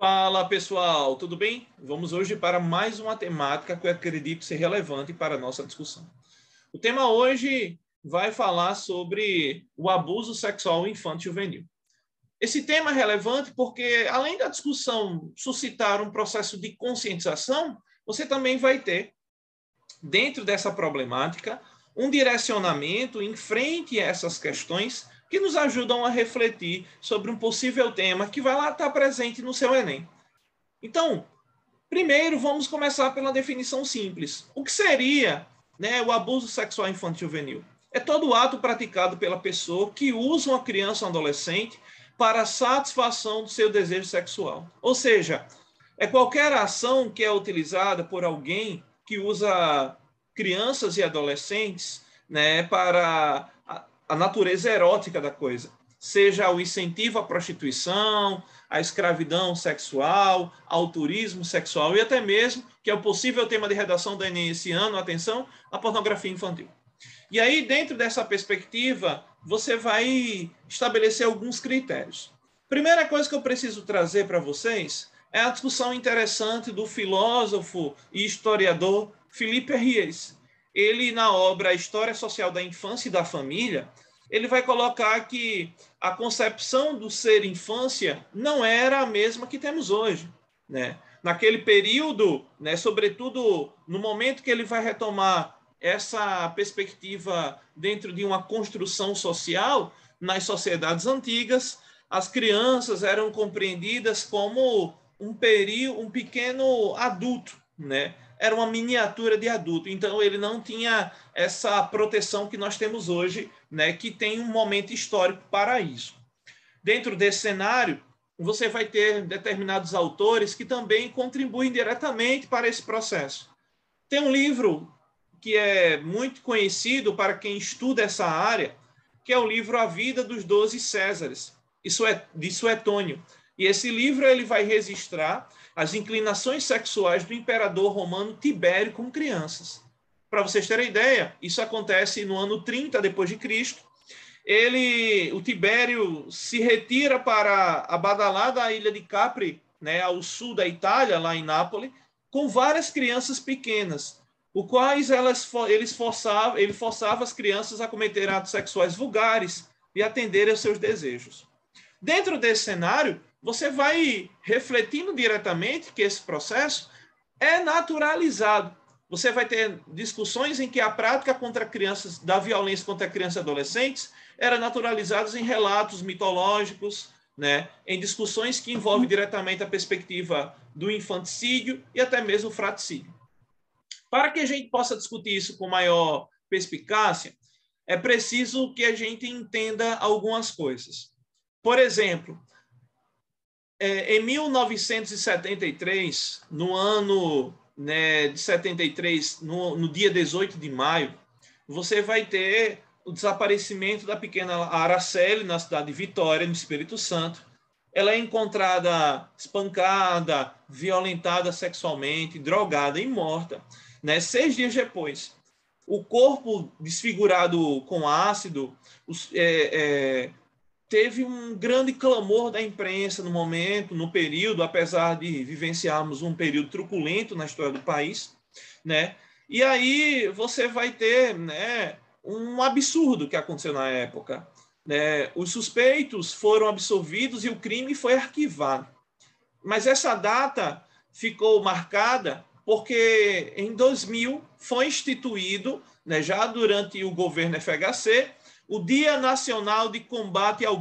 Fala pessoal, tudo bem? Vamos hoje para mais uma temática que eu acredito ser relevante para a nossa discussão. O tema hoje vai falar sobre o abuso sexual infantil juvenil. Esse tema é relevante porque, além da discussão suscitar um processo de conscientização, você também vai ter, dentro dessa problemática, um direcionamento em frente a essas questões que nos ajudam a refletir sobre um possível tema que vai lá estar presente no seu Enem. Então, primeiro vamos começar pela definição simples. O que seria né, o abuso sexual infantil juvenil? É todo ato praticado pela pessoa que usa uma criança ou adolescente para a satisfação do seu desejo sexual. Ou seja, é qualquer ação que é utilizada por alguém que usa crianças e adolescentes né, para a natureza erótica da coisa, seja o incentivo à prostituição, à escravidão sexual, ao turismo sexual e até mesmo, que é o possível tema de redação do Enem esse ano, atenção, a pornografia infantil. E aí, dentro dessa perspectiva, você vai estabelecer alguns critérios. Primeira coisa que eu preciso trazer para vocês é a discussão interessante do filósofo e historiador Felipe Ries, ele na obra História Social da Infância e da Família, ele vai colocar que a concepção do ser infância não era a mesma que temos hoje, né? Naquele período, né, sobretudo no momento que ele vai retomar essa perspectiva dentro de uma construção social, nas sociedades antigas, as crianças eram compreendidas como um período, um pequeno adulto, né? Era uma miniatura de adulto, então ele não tinha essa proteção que nós temos hoje, né, que tem um momento histórico para isso. Dentro desse cenário, você vai ter determinados autores que também contribuem diretamente para esse processo. Tem um livro que é muito conhecido para quem estuda essa área, que é o livro A Vida dos Doze Césares, é de Suetônio. E esse livro ele vai registrar as inclinações sexuais do imperador romano Tibério com crianças. Para vocês terem ideia, isso acontece no ano 30 depois de Cristo. Ele, o Tibério se retira para a badalada ilha de Capri, né, ao sul da Itália, lá em Nápoles, com várias crianças pequenas, o quais elas, eles forçavam, ele forçava as crianças a cometer atos sexuais vulgares e atenderem aos seus desejos. Dentro desse cenário, você vai refletindo diretamente que esse processo é naturalizado. Você vai ter discussões em que a prática contra crianças, da violência contra crianças e adolescentes, era naturalizada em relatos mitológicos, né, em discussões que envolvem diretamente a perspectiva do infanticídio e até mesmo o fraticídio. Para que a gente possa discutir isso com maior perspicácia, é preciso que a gente entenda algumas coisas. Por exemplo, é, em 1973, no ano né, de 73, no, no dia 18 de maio, você vai ter o desaparecimento da pequena Araceli na cidade de Vitória, no Espírito Santo. Ela é encontrada espancada, violentada sexualmente, drogada e morta. Né? Seis dias depois, o corpo desfigurado com ácido, os, é, é, teve um grande clamor da imprensa no momento, no período, apesar de vivenciarmos um período truculento na história do país, né? E aí você vai ter, né, um absurdo que aconteceu na época, né? Os suspeitos foram absolvidos e o crime foi arquivado. Mas essa data ficou marcada porque em 2000 foi instituído, né, já durante o governo FHC, o Dia Nacional de Combate ao,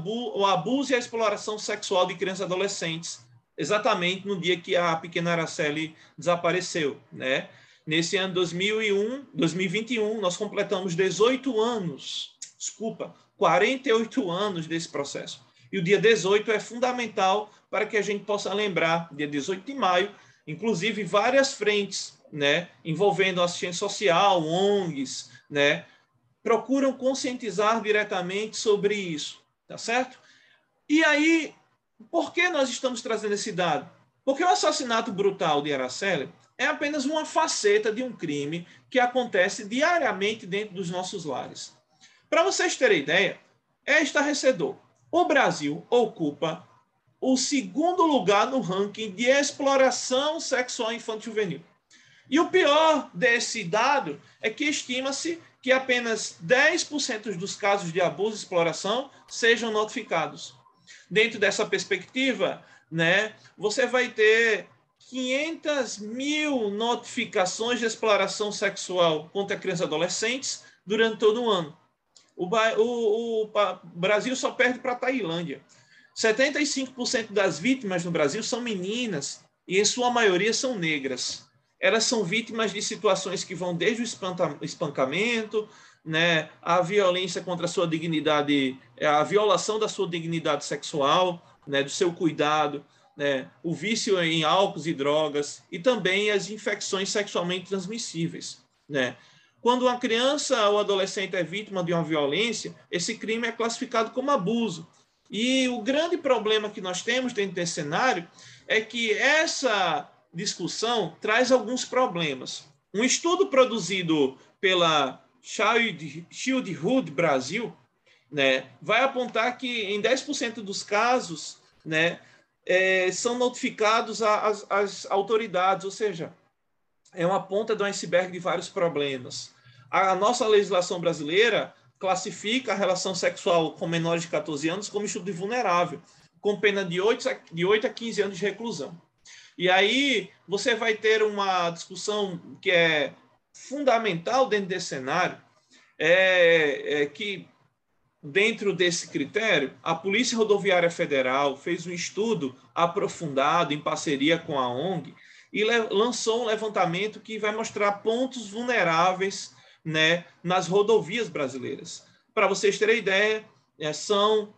Abuso e à Exploração Sexual de Crianças e Adolescentes, exatamente no dia que a pequena Araceli desapareceu, né? Nesse ano 2001, 2021, nós completamos 18 anos, desculpa, 48 anos desse processo. E o dia 18 é fundamental para que a gente possa lembrar, dia 18 de maio, inclusive várias frentes, né, envolvendo assistência social, ONGs, né, procuram conscientizar diretamente sobre isso, tá certo? E aí, por que nós estamos trazendo esse dado? Porque o assassinato brutal de Araceli é apenas uma faceta de um crime que acontece diariamente dentro dos nossos lares. Para vocês terem ideia, é estarrecedor. O Brasil ocupa o segundo lugar no ranking de exploração sexual infantil juvenil. E o pior desse dado é que estima-se que apenas 10% dos casos de abuso e exploração sejam notificados. Dentro dessa perspectiva, né, você vai ter 500 mil notificações de exploração sexual contra crianças e adolescentes durante todo o ano. O, o, o Brasil só perde para a Tailândia. 75% das vítimas no Brasil são meninas e, em sua maioria, são negras. Elas são vítimas de situações que vão desde o espancamento, né, a violência contra a sua dignidade, a violação da sua dignidade sexual, né, do seu cuidado, né, o vício em álcool e drogas e também as infecções sexualmente transmissíveis. Né? Quando uma criança ou adolescente é vítima de uma violência, esse crime é classificado como abuso. E o grande problema que nós temos dentro desse cenário é que essa discussão traz alguns problemas. Um estudo produzido pela Childhood Brasil né, vai apontar que em 10% dos casos né, é, são notificados às autoridades, ou seja, é uma ponta do iceberg de vários problemas. A nossa legislação brasileira classifica a relação sexual com menores de 14 anos como estudo vulnerável, com pena de 8 a, de 8 a 15 anos de reclusão. E aí você vai ter uma discussão que é fundamental dentro desse cenário, é, é que dentro desse critério, a Polícia Rodoviária Federal fez um estudo aprofundado em parceria com a ONG e lançou um levantamento que vai mostrar pontos vulneráveis né, nas rodovias brasileiras. Para vocês terem ideia, é, são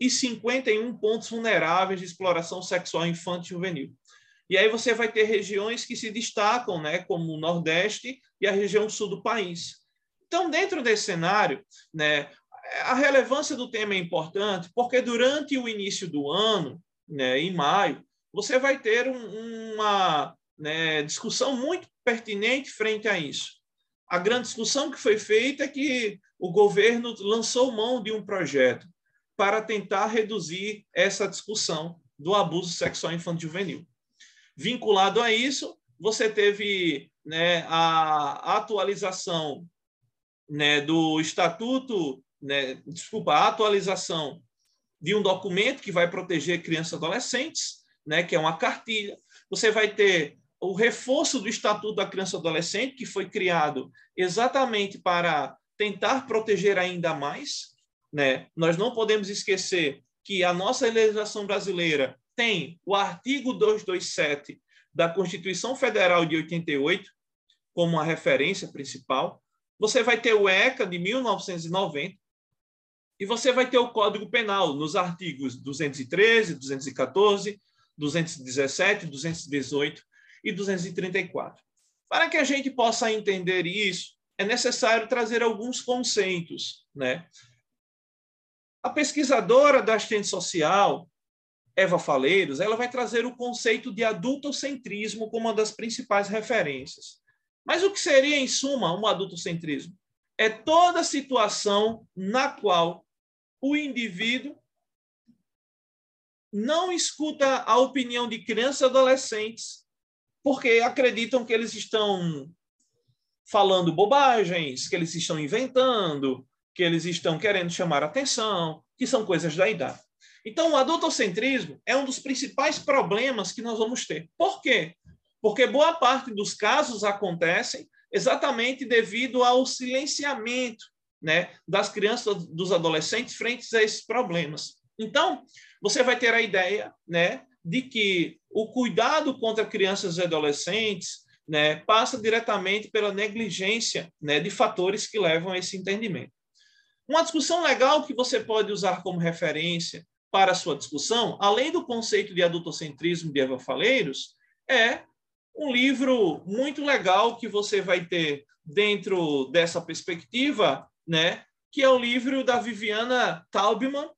3.651 pontos vulneráveis de exploração sexual infantil e juvenil. E aí você vai ter regiões que se destacam, né, como o Nordeste e a região sul do país. Então, dentro desse cenário, né, a relevância do tema é importante, porque durante o início do ano, né, em maio, você vai ter um, uma né, discussão muito pertinente frente a isso. A grande discussão que foi feita é que o governo lançou mão de um projeto para tentar reduzir essa discussão do abuso sexual infantil juvenil. Vinculado a isso, você teve né, a atualização né, do estatuto, né, desculpa, a atualização de um documento que vai proteger crianças e adolescentes, né, que é uma cartilha. Você vai ter o reforço do Estatuto da Criança e Adolescente, que foi criado exatamente para tentar proteger ainda mais. Né? Nós não podemos esquecer que a nossa legislação brasileira tem o artigo 227 da Constituição Federal de 88 como a referência principal. Você vai ter o ECA de 1990 e você vai ter o Código Penal nos artigos 213, 214, 217, 218 e 234. Para que a gente possa entender isso, é necessário trazer alguns conceitos, né? A pesquisadora da assistente social, Eva Faleiros, ela vai trazer o conceito de adultocentrismo como uma das principais referências. Mas o que seria, em suma, um adultocentrismo? É toda situação na qual o indivíduo não escuta a opinião de crianças e adolescentes, porque acreditam que eles estão falando bobagens, que eles estão inventando, que eles estão querendo chamar atenção, que são coisas da idade. Então, o adultocentrismo é um dos principais problemas que nós vamos ter. Por quê? Porque boa parte dos casos acontecem exatamente devido ao silenciamento né, das crianças, dos adolescentes frente a esses problemas. Então, você vai ter a ideia né, de que o cuidado contra crianças e adolescentes né, passa diretamente pela negligência né, de fatores que levam a esse entendimento. Uma discussão legal que você pode usar como referência para a sua discussão, além do conceito de adultocentrismo de Eva Faleiros, é um livro muito legal que você vai ter dentro dessa perspectiva, né, que é o livro da Viviana Taubman,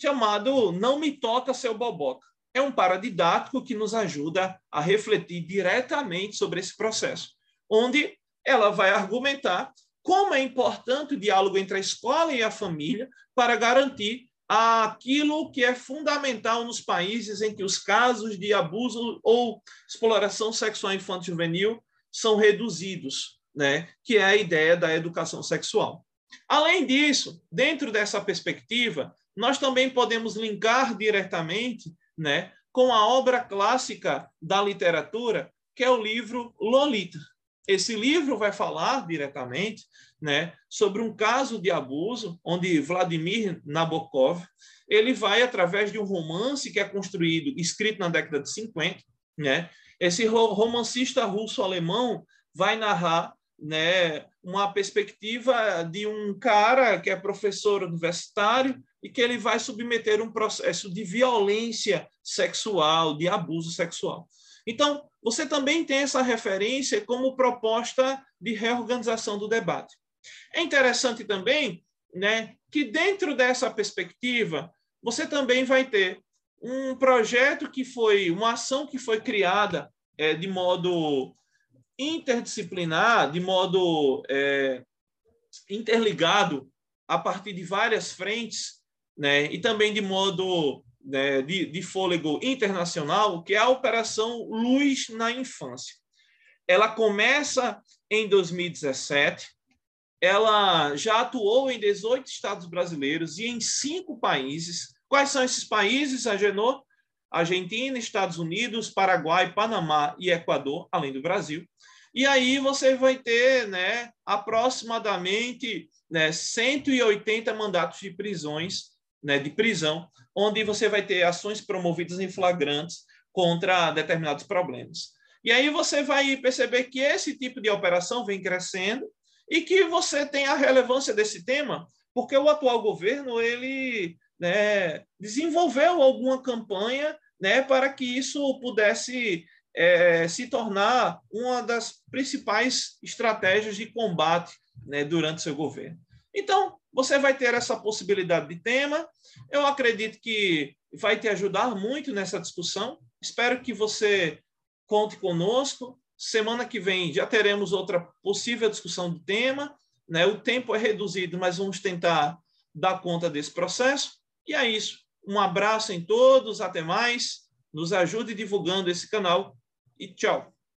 chamado Não Me Toca Seu Boboca. É um paradidático que nos ajuda a refletir diretamente sobre esse processo, onde ela vai argumentar como é importante o diálogo entre a escola e a família para garantir aquilo que é fundamental nos países em que os casos de abuso ou exploração sexual infantil juvenil são reduzidos, né? que é a ideia da educação sexual. Além disso, dentro dessa perspectiva, nós também podemos linkar diretamente né, com a obra clássica da literatura, que é o livro Lolita. Esse livro vai falar diretamente né, sobre um caso de abuso, onde Vladimir Nabokov ele vai, através de um romance que é construído, escrito na década de 50, né, esse romancista russo-alemão vai narrar né, uma perspectiva de um cara que é professor universitário e que ele vai submeter um processo de violência sexual, de abuso sexual. Então, você também tem essa referência como proposta de reorganização do debate. É interessante também né, que, dentro dessa perspectiva, você também vai ter um projeto que foi, uma ação que foi criada é, de modo interdisciplinar, de modo é, interligado, a partir de várias frentes, né, e também de modo né, de, de fôlego internacional, que é a Operação Luz na Infância. Ela começa em 2017, ela já atuou em 18 estados brasileiros e em cinco países. Quais são esses países, Agenor? Argentina, Estados Unidos, Paraguai, Panamá e Equador, além do Brasil. E aí você vai ter né, aproximadamente né, 180 mandatos de prisões, né, de prisão, onde você vai ter ações promovidas em flagrantes contra determinados problemas. E aí você vai perceber que esse tipo de operação vem crescendo e que você tem a relevância desse tema, porque o atual governo ele né, desenvolveu alguma campanha né, para que isso pudesse é, se tornar uma das principais estratégias de combate né, durante seu governo. Então, você vai ter essa possibilidade de tema. Eu acredito que vai te ajudar muito nessa discussão. Espero que você conte conosco. Semana que vem já teremos outra possível discussão do tema. Né? O tempo é reduzido, mas vamos tentar dar conta desse processo. E é isso. Um abraço em todos, até mais. Nos ajude divulgando esse canal e tchau.